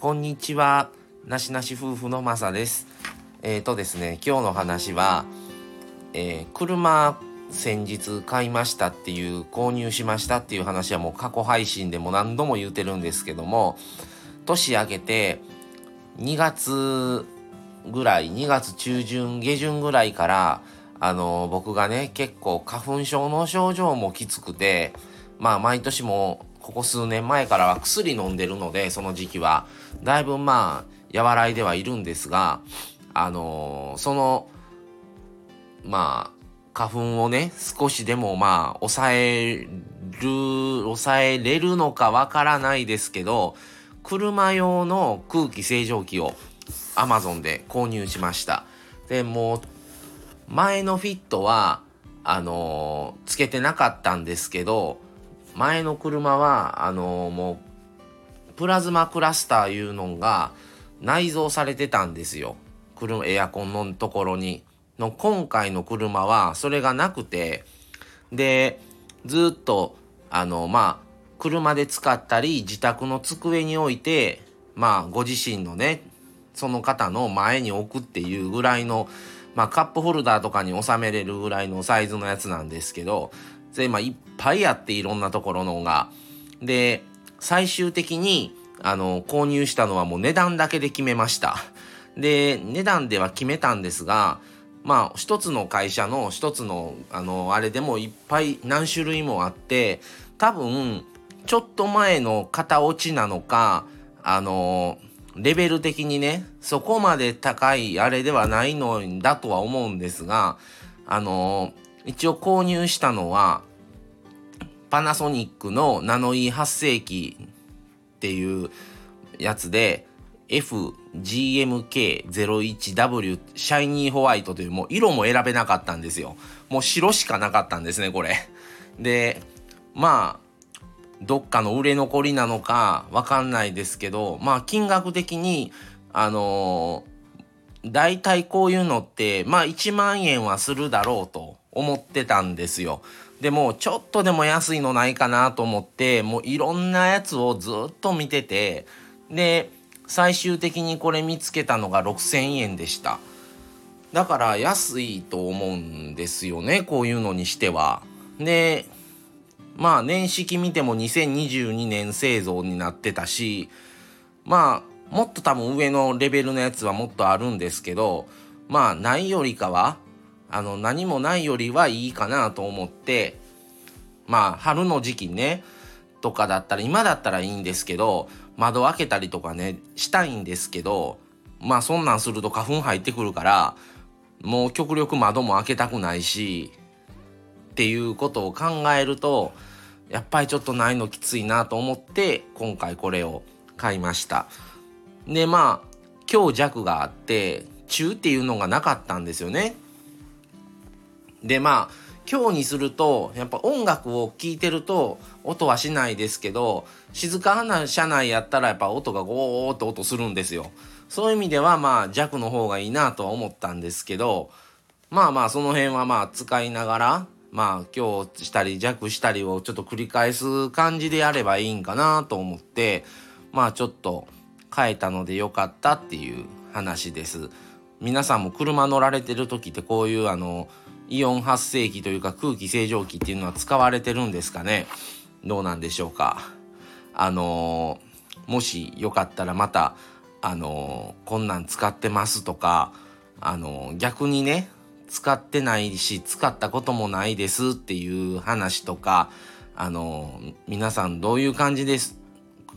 こんにちは。なしなし夫婦のまさです。えっ、ー、とですね、今日の話は、えー、車先日買いましたっていう購入しましたっていう話はもう過去配信でも何度も言うてるんですけども年明けて2月ぐらい2月中旬下旬ぐらいからあの僕がね結構花粉症の症状もきつくてまあ毎年もここ数年前からは薬飲んでるのでその時期は。だいぶまあ和らいではいるんですがあのそのまあ花粉をね少しでもまあ抑える抑えれるのかわからないですけど車用の空気清浄機を Amazon で購入しました。でもう前のフィットはあのー、つけてなかったんですけど前の車はあのー、もうプラズマクラスターいうのが内蔵されてたんですよ。車エアコンのところに。の今回の車はそれがなくてでずっとあのまあ車で使ったり自宅の机に置いてまあご自身のねその方の前に置くっていうぐらいのまあカップホルダーとかに収めれるぐらいのサイズのやつなんですけどそれまあいっぱいあっていろんなところのが。で最終的にあの購入したのはもう値段だけで決めました。で値段では決めたんですがまあ一つの会社の一つのあのあれでもいっぱい何種類もあって多分ちょっと前の型落ちなのかあのレベル的にねそこまで高いあれではないのだとは思うんですがあの一応購入したのはパナソニックのナノイー発生器っていうやつで FGMK01W シャイニーホワイトというもう色も選べなかったんですよ。もう白しかなかったんですね、これ。で、まあ、どっかの売れ残りなのかわかんないですけど、まあ金額的に、あのー、大体こういうのって、まあ1万円はするだろうと思ってたんですよ。でもちょっとでも安いのないかなと思って、もういろんなやつをずっと見てて、で、最終的にこれ見つけたのが6000円でしただから安いと思うんですよねこういうのにしてはでまあ年式見ても2022年製造になってたしまあもっと多分上のレベルのやつはもっとあるんですけどまあないよりかはあの何もないよりはいいかなと思ってまあ春の時期ねとかだったら今だったらいいんですけど窓開けたりとかねしたいんですけどまあそんなんすると花粉入ってくるからもう極力窓も開けたくないしっていうことを考えるとやっぱりちょっとないのきついなと思って今回これを買いました。でまあ強弱があって中っていうのがなかったんですよね。でまあ今日にするとやっぱ音楽を聴いてると音はしないですけど静かな車内やったらやっぱ音がゴーッと音するんですよ。そういう意味ではまあ弱の方がいいなとは思ったんですけどまあまあその辺はまあ使いながらまあ強したり弱したりをちょっと繰り返す感じでやればいいんかなと思ってまあちょっと変えたのでよかったっていう話です。皆さんも車乗られてる時ってこういうあのイオン発生器というか空気清浄機っていうのは使われてるんですかね？どうなんでしょうか？あのー、もしよかったらまたあのー、こんなん使ってますとかあのー、逆にね使ってないし使ったこともないですっていう話とかあの皆さんどういう感じです？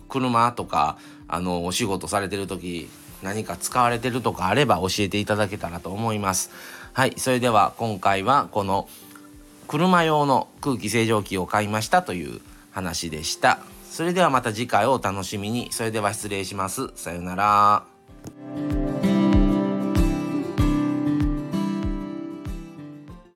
車とかあのお仕事されてる時何か使われてるとかあれば教えていただけたらと思います。はい、それでは今回はこの車用の空気清浄機を買いましたという話でした。それではまた次回をお楽しみに。それでは失礼します。さようなら。